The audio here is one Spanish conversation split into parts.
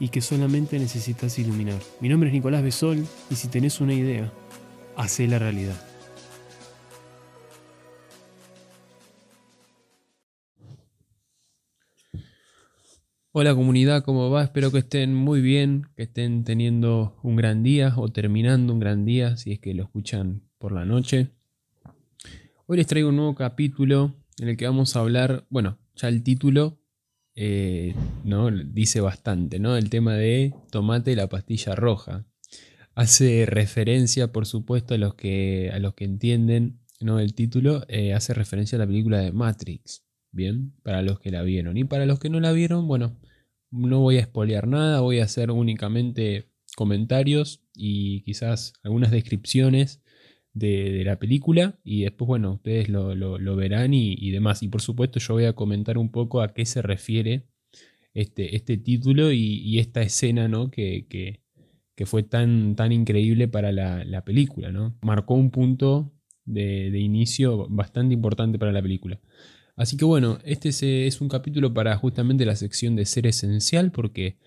y que solamente necesitas iluminar. Mi nombre es Nicolás Besol y si tenés una idea, hacé la realidad. Hola comunidad, ¿cómo va? Espero que estén muy bien, que estén teniendo un gran día o terminando un gran día si es que lo escuchan por la noche. Hoy les traigo un nuevo capítulo en el que vamos a hablar, bueno, ya el título eh, ¿no? dice bastante, ¿no? El tema de tomate la pastilla roja. Hace referencia, por supuesto, a los que, a los que entienden ¿no? el título, eh, hace referencia a la película de Matrix. Bien, para los que la vieron. Y para los que no la vieron, bueno, no voy a espolear nada, voy a hacer únicamente comentarios y quizás algunas descripciones de, la película y después, bueno, ustedes lo, verán y, demás. Y por supuesto yo voy a comentar un poco a qué se refiere este, este título y, esta escena, ¿no? Que, que, fue tan, tan increíble para la, película, ¿no? Marcó un punto de, de, inicio bastante importante para la película. Así que bueno, este es un capítulo para justamente la sección de ser esencial porque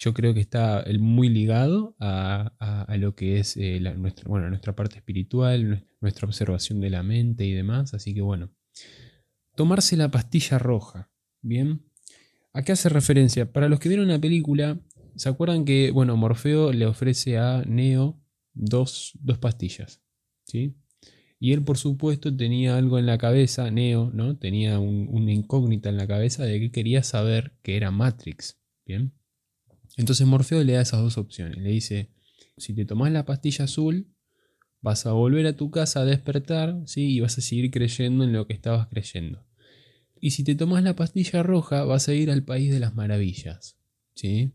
yo creo que está muy ligado a, lo que es eh, nuestra, bueno, nuestra parte espiritual, nuestra observación de la mente y demás. Así que bueno, tomarse la pastilla roja, ¿bien? ¿A qué hace referencia? Para los que vieron la película, ¿se acuerdan que, bueno, Morfeo le ofrece a Neo dos, pastillas, ¿sí? Y él, por supuesto, tenía algo en la cabeza, Neo, ¿no? Tenía una incógnita en la cabeza de que quería saber que era Matrix, ¿bien? Entonces Morfeo le da esas dos opciones. Le dice, si te tomas la pastilla azul, vas a volver a tu casa a despertar, ¿sí? Y vas a seguir creyendo en lo que estabas creyendo. Y si te tomas la pastilla roja, vas a ir al país de las maravillas, ¿sí?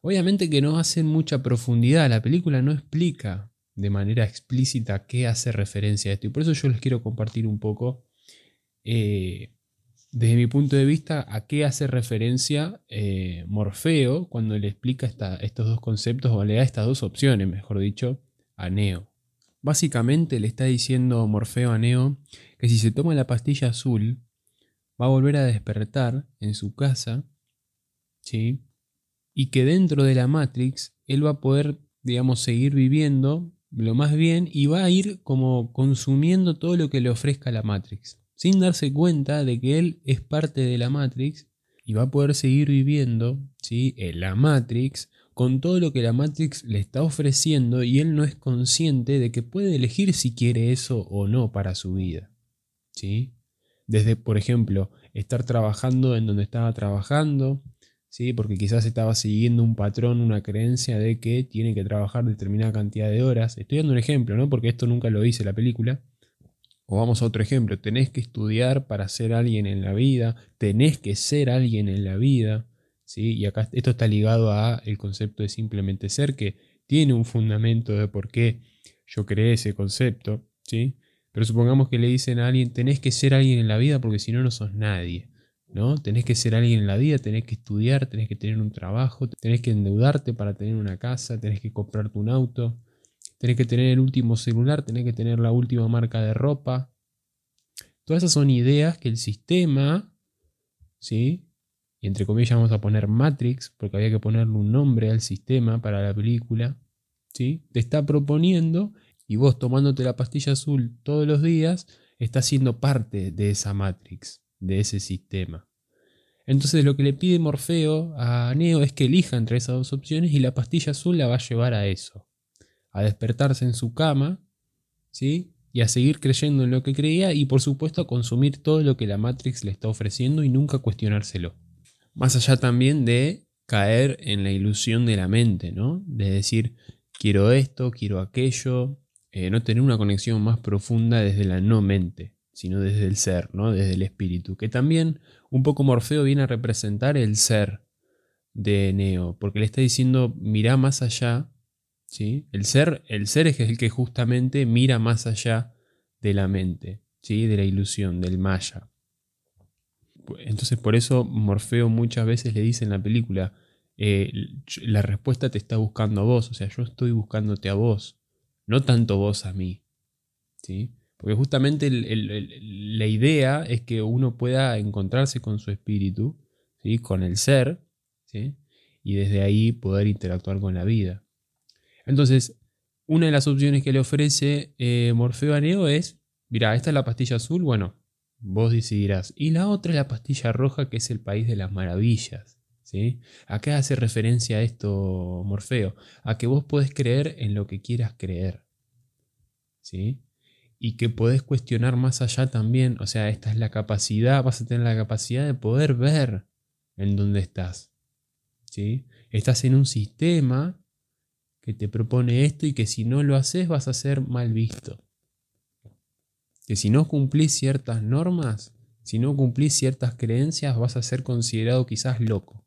Obviamente que no hacen mucha profundidad, la película no explica de manera explícita qué hace referencia a esto. Y por eso yo les quiero compartir un poco eh, desde mi punto de vista, a qué hace referencia eh, Morfeo cuando le explica estos dos conceptos o le da estas dos opciones, mejor dicho, a Neo. Básicamente le está diciendo Morfeo a Neo que si se toma la pastilla azul, va a volver a despertar en su casa, ¿sí? Y que dentro de la Matrix él va a poder, digamos, seguir viviendo lo más bien y va a ir como consumiendo todo lo que le ofrezca la Matrix sin darse cuenta de que él es parte de la Matrix y va a poder seguir viviendo ¿sí? en la Matrix con todo lo que la Matrix le está ofreciendo y él no es consciente de que puede elegir si quiere eso o no para su vida. ¿sí? Desde, por ejemplo, estar trabajando en donde estaba trabajando, ¿sí? porque quizás estaba siguiendo un patrón, una creencia de que tiene que trabajar determinada cantidad de horas. Estoy dando un ejemplo, ¿no? porque esto nunca lo hice la película. O vamos a otro ejemplo, tenés que estudiar para ser alguien en la vida, tenés que ser alguien en la vida, ¿sí? Y acá esto está ligado a el concepto de simplemente ser, que tiene un fundamento de por qué yo creé ese concepto, ¿sí? Pero supongamos que le dicen a alguien, tenés que ser alguien en la vida porque si no, no sos nadie, ¿no? Tenés que ser alguien en la vida, tenés que estudiar, tenés que tener un trabajo, tenés que endeudarte para tener una casa, tenés que comprarte un auto, tenés que tener el último celular, tenés que tener la última marca de ropa. Todas esas son ideas que el sistema, ¿sí? Y entre comillas vamos a poner Matrix, porque había que ponerle un nombre al sistema para la película, ¿sí? Te está proponiendo y vos tomándote la pastilla azul todos los días, estás siendo parte de esa Matrix, de ese sistema. Entonces lo que le pide Morfeo a Neo es que elija entre esas dos opciones y la pastilla azul la va a llevar a eso a despertarse en su cama, ¿sí? Y a seguir creyendo en lo que creía y por supuesto a consumir todo lo que la Matrix le está ofreciendo y nunca cuestionárselo. Más allá también de caer en la ilusión de la mente, ¿no? De decir, quiero esto, quiero aquello, eh, no tener una conexión más profunda desde la no mente, sino desde el ser, ¿no? Desde el espíritu, que también un poco Morfeo viene a representar el ser de Neo, porque le está diciendo, mira más allá ¿sí? El, ser, el ser es el que justamente mira más allá de la mente, ¿sí? de la ilusión, del maya. Entonces por eso Morfeo muchas veces le dice en la película, eh, la respuesta te está buscando a vos, o sea, yo estoy buscándote a vos, no tanto vos a mí. ¿sí? Porque justamente la idea es que uno pueda encontrarse con su espíritu, ¿sí? con el ser, ¿sí? y desde ahí poder interactuar con la vida. Entonces, una de las opciones que le ofrece eh, Morfeo a Neo es, mira, esta es la pastilla azul, bueno, vos decidirás. Y la otra es la pastilla roja, que es el país de las maravillas. ¿sí? ¿A qué hace referencia esto Morfeo? A que vos podés creer en lo que quieras creer. ¿sí? y que podés cuestionar más allá también. O sea, esta es la capacidad, vas a tener la capacidad de poder ver en dónde estás. ¿sí? Estás en un sistema que te propone esto y que si no lo haces vas a ser mal visto. Que si no cumplís ciertas normas, si no cumplís ciertas creencias, vas a ser considerado quizás loco.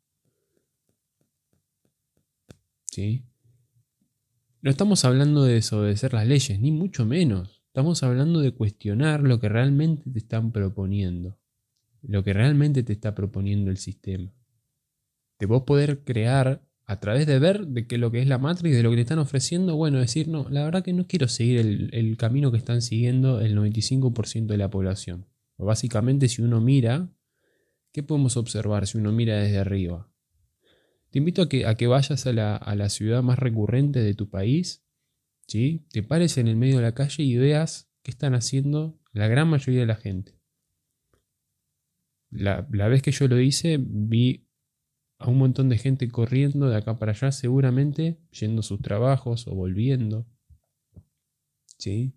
¿Sí? No estamos hablando de desobedecer las leyes, ni mucho menos. Estamos hablando de cuestionar lo que realmente te están proponiendo, lo que realmente te está proponiendo el sistema. De vos poder crear a través de ver de que lo que es la Matrix, de lo que te están ofreciendo, bueno, decir, no, la verdad que no quiero seguir el, el camino que están siguiendo el 95% de la población. básicamente, si uno mira, ¿qué podemos observar si uno mira desde arriba? Te invito a que, a que vayas a la, a la ciudad más recurrente de tu país te pares en el medio de la calle y veas qué están haciendo la gran mayoría de la gente. La, vez que yo lo hice, vi a un montón de gente corriendo de acá para allá, seguramente yendo a sus trabajos o volviendo. ¿Sí?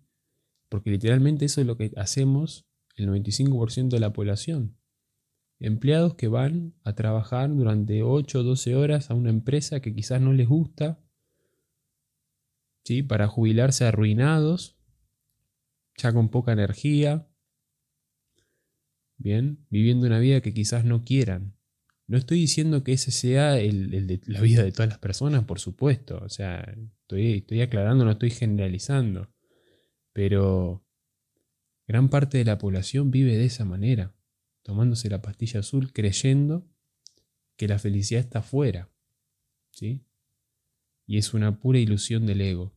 Porque literalmente eso es lo que hacemos el 95% de la población. Empleados que van a trabajar durante 8 o 12 horas a una empresa que quizás no les gusta para jubilarse arruinados, ya con poca energía, bien, viviendo una vida que quizás no quieran. No estoy diciendo que ese sea el, de la vida de todas las personas, por supuesto, o sea, estoy, estoy aclarando, no estoy generalizando, pero gran parte de la población vive de esa manera, tomándose la pastilla azul creyendo que la felicidad está afuera, ¿sí? Y es una pura ilusión del ego.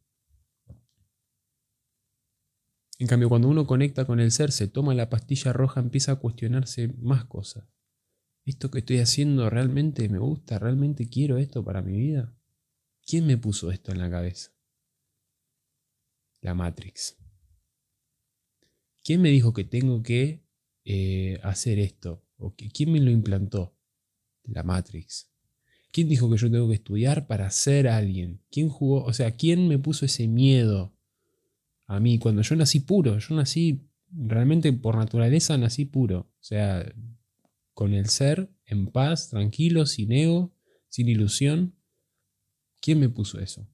En cambio, cuando uno conecta con el ser, se toma la pastilla roja, empieza a cuestionarse más cosas. ¿Esto que estoy haciendo realmente me gusta? ¿Realmente quiero esto para mi vida? ¿Quién me puso esto en la cabeza? La Matrix. ¿Quién me dijo que tengo que eh, hacer esto? ¿O ¿Quién me lo implantó? La Matrix. ¿Quién dijo que yo tengo que estudiar para ser alguien? ¿Quién jugó? O sea, ¿quién me puso ese miedo a mí cuando yo nací puro, yo nací realmente por naturaleza nací puro, o sea, con el ser en paz, tranquilo, sin ego, sin ilusión. ¿Quién me puso eso?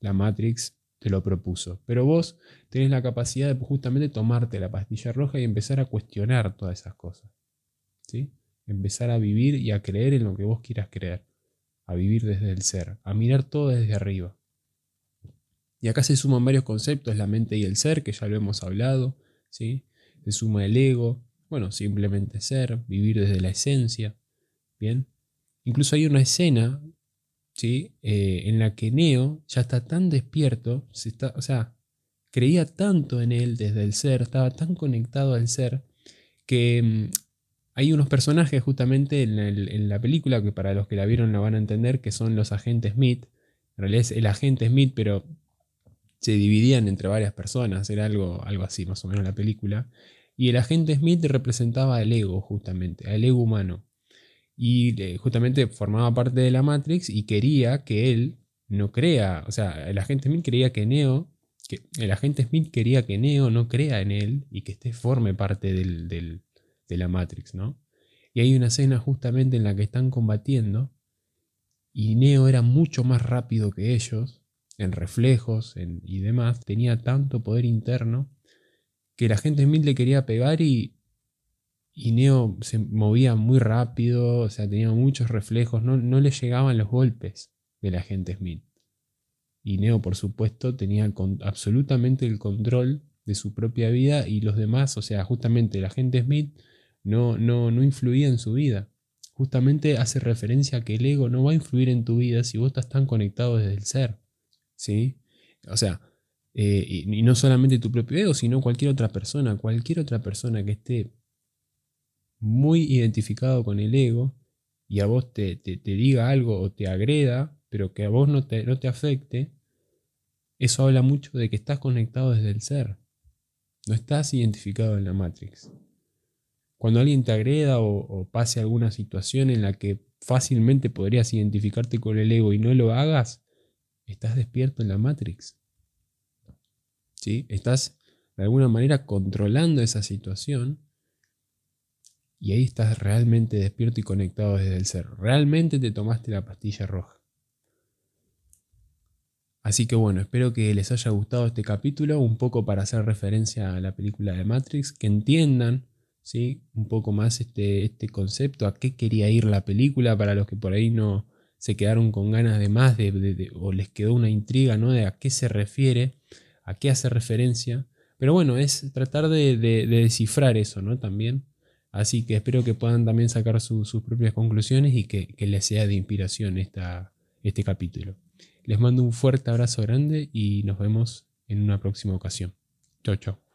La Matrix te lo propuso, pero vos tenés la capacidad de justamente tomarte la pastilla roja y empezar a cuestionar todas esas cosas. ¿Sí? Empezar a vivir y a creer en lo que vos quieras creer, a vivir desde el ser, a mirar todo desde arriba. Y acá se suman varios conceptos, la mente y el ser, que ya lo hemos hablado, ¿sí? Se suma el ego, bueno, simplemente ser, vivir desde la esencia, ¿bien? Incluso hay una escena, ¿sí? Eh, en la que Neo ya está tan despierto, está, o sea, creía tanto en él desde el ser, estaba tan conectado al ser, que mm, hay unos personajes justamente en, en, la película, que para los que la vieron la van a entender, que son los agentes Smith. En realidad es el agente Smith, pero se dividían entre varias personas, era algo, algo así más o menos la película. Y el agente Smith representaba al ego, justamente, al ego humano. Y eh, justamente formaba parte de la Matrix y quería que él no crea, o sea, el agente Smith quería que Neo, el agente Smith quería que Neo no crea en él y que este forme parte del, de la Matrix, ¿no? Y hay una escena justamente en la que están combatiendo y Neo era mucho más rápido que ellos en reflejos y demás, tenía tanto poder interno que la gente Smith le quería pegar y, y Neo se movía muy rápido, o sea, tenía muchos reflejos, no, no le llegaban los golpes de la gente Smith. Y Neo, por supuesto, tenía absolutamente el control de su propia vida y los demás, o sea, justamente el agente Smith no, no, no influía en su vida. Justamente hace referencia a que el ego no va a influir en tu vida si vos estás tan conectado desde el ser. ¿Sí? O sea, eh, y, no solamente tu propio ego, sino cualquier otra persona, cualquier otra persona que esté muy identificado con el ego y a vos te, te, diga algo o te agreda, pero que a vos no te, no te afecte, eso habla mucho de que estás conectado desde el ser. No estás identificado en la Matrix. Cuando alguien te agreda o, pase alguna situación en la que fácilmente podrías identificarte con el ego y no lo hagas, estás despierto en la Matrix. Estás de alguna manera controlando esa situación y ahí estás realmente despierto y conectado desde el ser. Realmente te tomaste la pastilla roja. Así que bueno, espero que les haya gustado este capítulo, un poco para hacer referencia a la película de Matrix, que entiendan ¿sí? un poco más este, este concepto, a qué quería ir la película, para los que por ahí no se quedaron con ganas de más, de, o les quedó una intriga ¿no? de a qué se refiere, a qué hace referencia. Pero bueno, es tratar de, descifrar eso ¿no? también. Así que espero que puedan también sacar sus propias conclusiones y que, que les sea de inspiración esta, este capítulo. Les mando un fuerte abrazo grande y nos vemos en una próxima ocasión. Chau, chau.